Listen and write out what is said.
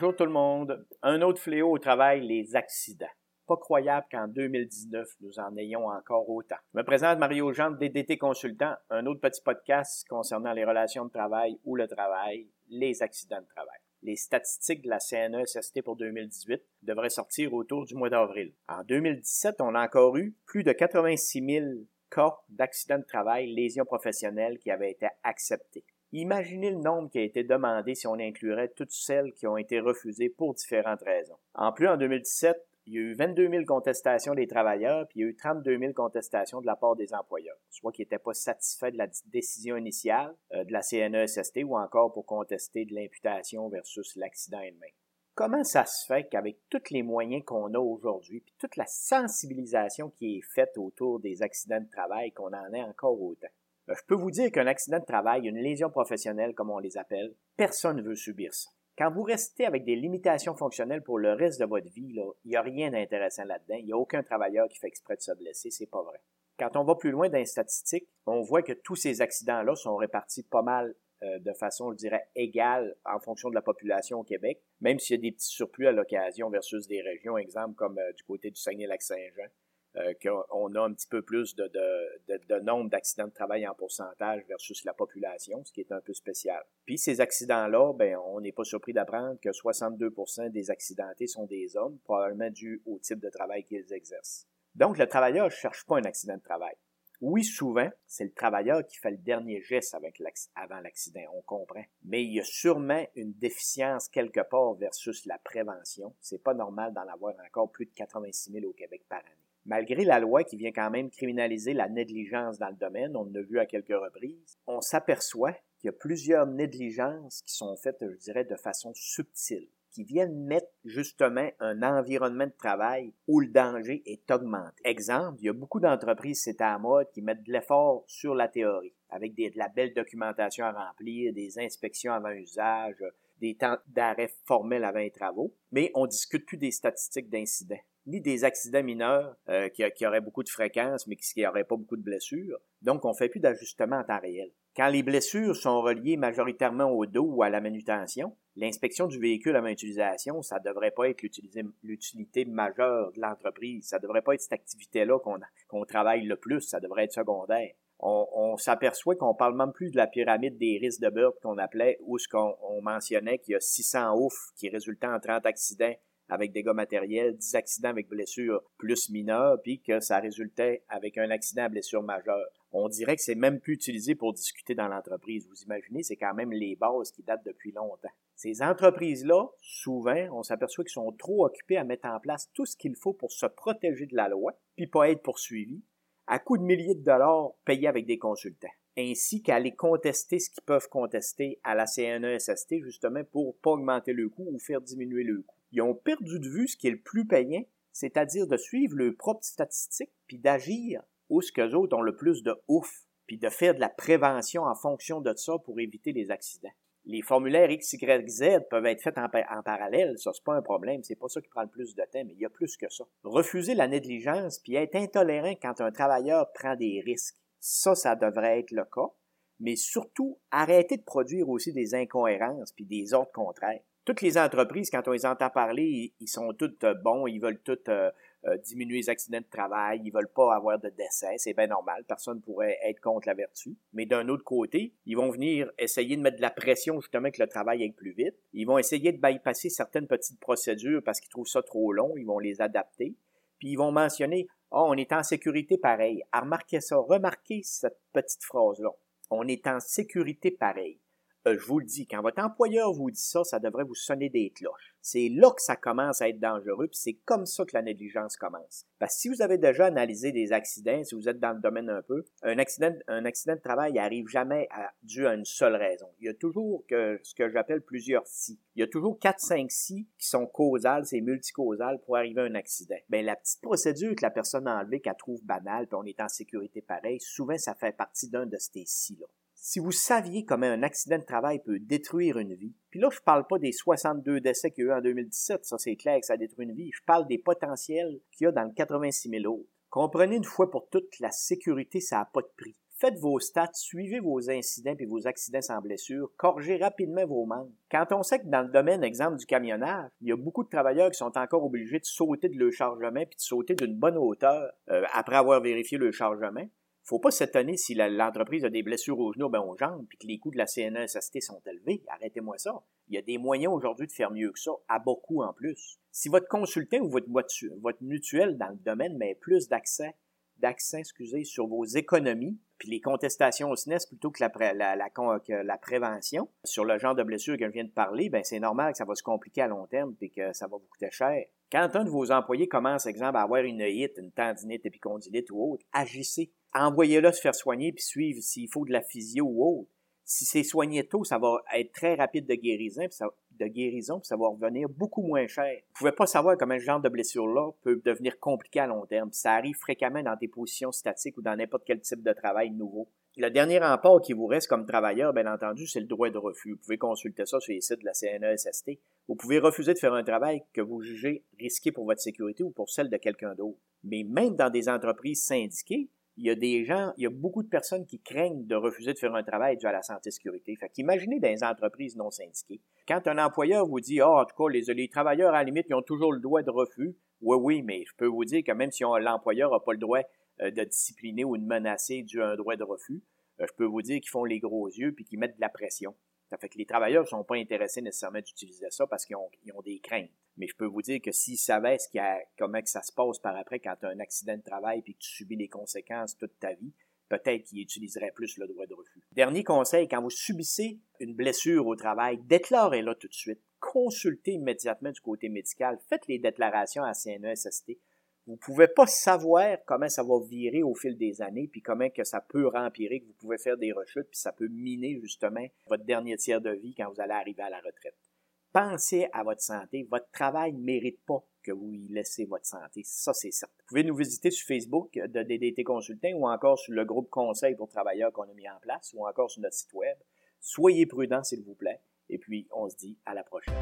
Bonjour tout le monde. Un autre fléau au travail, les accidents. Pas croyable qu'en 2019, nous en ayons encore autant. Je me présente Mario Jean, DDT Consultant, un autre petit podcast concernant les relations de travail ou le travail, les accidents de travail. Les statistiques de la CNESST pour 2018 devraient sortir autour du mois d'avril. En 2017, on a encore eu plus de 86 000 cas d'accidents de travail, lésions professionnelles qui avaient été acceptés. Imaginez le nombre qui a été demandé si on inclurait toutes celles qui ont été refusées pour différentes raisons. En plus, en 2017, il y a eu 22 000 contestations des travailleurs, puis il y a eu 32 000 contestations de la part des employeurs, soit qui n'étaient pas satisfaits de la décision initiale euh, de la CNESST ou encore pour contester de l'imputation versus l'accident elle-même. Comment ça se fait qu'avec tous les moyens qu'on a aujourd'hui, puis toute la sensibilisation qui est faite autour des accidents de travail, qu'on en ait encore autant? Euh, je peux vous dire qu'un accident de travail, une lésion professionnelle, comme on les appelle, personne ne veut subir ça. Quand vous restez avec des limitations fonctionnelles pour le reste de votre vie, il n'y a rien d'intéressant là-dedans. Il n'y a aucun travailleur qui fait exprès de se blesser, c'est pas vrai. Quand on va plus loin dans les statistiques, on voit que tous ces accidents-là sont répartis pas mal euh, de façon, je dirais, égale en fonction de la population au Québec, même s'il y a des petits surplus à l'occasion versus des régions, exemple comme euh, du côté du Saguenay-Lac-Saint-Jean, euh, qu'on a un petit peu plus de, de, de, nombre d'accidents de travail en pourcentage versus la population, ce qui est un peu spécial. Puis ces accidents-là, ben, on n'est pas surpris d'apprendre que 62% des accidentés sont des hommes, probablement dû au type de travail qu'ils exercent. Donc le travailleur ne cherche pas un accident de travail. Oui, souvent, c'est le travailleur qui fait le dernier geste avec avant l'accident, on comprend. Mais il y a sûrement une déficience quelque part versus la prévention. C'est pas normal d'en avoir encore plus de 86 000 au Québec par année malgré la loi qui vient quand même criminaliser la négligence dans le domaine, on l'a vu à quelques reprises, on s'aperçoit qu'il y a plusieurs négligences qui sont faites, je dirais, de façon subtile, qui viennent mettre justement un environnement de travail où le danger est augmenté. Exemple, il y a beaucoup d'entreprises, c'est à la mode, qui mettent de l'effort sur la théorie, avec de la belle documentation à remplir, des inspections avant usage, des temps d'arrêt formels avant les travaux, mais on discute plus des statistiques d'incidents ni des accidents mineurs euh, qui, auraient beaucoup de fréquence, mais qui n'auraient pas beaucoup de blessures. Donc, on fait plus d'ajustement en temps réel. Quand les blessures sont reliées majoritairement au dos ou à la manutention, l'inspection du véhicule à main utilisation, ça devrait pas être l'utilité majeure de l'entreprise. Ça devrait pas être cette activité-là qu'on travaille le plus. Ça devrait être secondaire. On, s'aperçoit qu'on parle même plus de la pyramide des risques de Burke qu'on appelait, où ce qu'on mentionnait qu'il y a 600 ouf qui résultaient en 30 accidents avec dégâts matériels, 10 accidents avec blessures plus mineures, puis que ça résultait avec un accident à blessure majeure. On dirait que c'est même plus utilisé pour discuter dans l'entreprise. Vous imaginez, c'est quand même les bases qui datent depuis longtemps. Ces entreprises-là, souvent, on s'aperçoit qu'ils sont trop occupés à mettre en place tout ce qu'il faut pour se protéger de la loi, puis pas être poursuivis, à coût de milliers de dollars payés avec des consultants ainsi qu'à aller contester ce qu'ils peuvent contester à la CNESST justement pour pas augmenter le coût ou faire diminuer le coût ils ont perdu de vue ce qui est le plus payant, c'est-à-dire de suivre leurs propres statistiques, puis d'agir où ce autres ont le plus de ouf, puis de faire de la prévention en fonction de ça pour éviter les accidents. Les formulaires X, Y, Z peuvent être faits en, parallèle, ça c'est pas un problème, c'est pas ça qui prend le plus de temps, mais il y a plus que ça. Refuser la négligence puis être intolérant quand un travailleur prend des risques, ça, ça devrait être le cas, mais surtout arrêter de produire aussi des incohérences puis des ordres contraires toutes les entreprises, quand on les entend parler, ils sont toutes euh, bons, ils veulent toutes euh, euh, diminuer les accidents de travail, ils veulent pas avoir de décès, c'est bien normal, personne pourrait être contre la vertu. Mais d'un autre côté, ils vont venir essayer de mettre de la pression justement que le travail aille plus vite. Ils vont essayer de bypasser certaines petites procédures parce qu'ils trouvent ça trop long, ils vont les adapter. Puis ils vont mentionner, oh, on est en sécurité pareil. remarquez ça, remarquez cette petite phrase-là. On est en sécurité pareil. Euh, je vous le dis, quand votre employeur vous dit ça, ça devrait vous sonner des cloches. C'est là que ça commence à être dangereux, puis c'est comme ça que la négligence commence. Parce que si vous avez déjà analysé des accidents, si vous êtes dans le domaine un peu, un accident, un accident de travail n'arrive jamais à, dû à une seule raison. Il y a toujours que, ce que j'appelle plusieurs si. Il y a toujours quatre, cinq si qui sont causales, c'est multicausal pour arriver à un accident. Ben, la petite procédure que la personne a enlevée qu'elle trouve banale, puis on est en sécurité pareil, souvent ça fait partie d'un de ces si-là si vous saviez comment un accident de travail peut détruire une vie, puis là, je parle pas des 62 décès qu'il y a eu en 2017, ça c'est clair que ça détruit une vie, je parle des potentiels qu'il y a dans le 86 000 autres. Comprenez une fois pour toutes que la sécurité, ça n'a pas de prix. Faites vos stats, suivez vos incidents et vos accidents sans blessure, corrigez rapidement vos manques. Quand on sait que dans le domaine, exemple, du camionnage, il y a beaucoup de travailleurs qui sont encore obligés de sauter de leur chargement puis de sauter d'une bonne hauteur euh, après avoir vérifié le chargement, faut pas s'étonner si l'entreprise a des blessures aux genoux, ben aux jambes, puis que les coûts de la CNSST sont élevés. Arrêtez-moi ça. Il y a des moyens aujourd'hui de faire mieux que ça, à beaucoup en plus. Si votre consultant ou votre, mutuelle dans le domaine met plus d'accès excusez, sur vos économies, puis les contestations au SNES plutôt que la, prévention sur le genre de blessure que je viens de parler, ben c'est normal que ça va se compliquer à long terme et que ça va vous coûter cher. Quand un de vos employés commence, exemple, à avoir une hit, une tendinite, épicondylite ou autre, agissez. Envoyez-le se faire soigner puis suivre s'il faut de la physio ou autre. Si c'est soigné tôt, ça va être très rapide de guérison, puis ça, de guérison, puis ça va revenir beaucoup moins cher. Vous pouvez pas savoir comment ce genre de blessure-là peut devenir compliqué à long terme. ça arrive fréquemment dans des positions statiques ou dans n'importe quel type de travail nouveau. Le dernier rempart qui vous reste comme travailleur, bien entendu, c'est le droit de refus. Vous pouvez consulter ça sur les sites de la CNESST. Vous pouvez refuser de faire un travail que vous jugez risqué pour votre sécurité ou pour celle de quelqu'un d'autre. Mais même dans des entreprises syndiquées, il y a des gens, il y a beaucoup de personnes qui craignent de refuser de faire un travail dû à la santé et sécurité. Fait qu'imaginez dans les entreprises non syndiquées, quand un employeur vous dit, ah, oh, en tout cas, les, travailleurs, à la limite, ils ont toujours le droit de refus. Oui, oui, mais je peux vous dire que même si l'employeur n'a pas le droit euh, de discipliner ou de menacer dû à un droit de refus, euh, je peux vous dire qu'ils font les gros yeux puis qu'ils mettent de la pression. Ça fait que les travailleurs ne sont pas intéressés nécessairement d'utiliser ça parce qu'ils ont, des craintes. Mais je peux vous dire que s'ils savaient ce a, comment que ça se passe par après quand tu as un accident de travail et que tu subis les conséquences toute ta vie, peut-être qu'ils utiliseraient plus le droit de refus. Dernier conseil, quand vous subissez une blessure au travail, déclarez-la tout de suite. Consultez immédiatement du côté médical. Faites les déclarations à CNESST. Vous pouvez pas savoir comment ça va virer au fil des années, puis comment que ça peut rempirer, que vous pouvez faire des rechutes, puis ça peut miner justement votre dernier tiers de vie quand vous allez arriver à la retraite. Pensez à votre santé. Votre travail ne mérite pas que vous y laissez votre santé. Ça, c'est certain. Vous pouvez nous visiter sur Facebook de DDT Consulting ou encore sur le groupe Conseil pour travailleurs qu'on a mis en place ou encore sur notre site web. Soyez prudents, s'il vous plaît. Et puis, on se dit à la prochaine.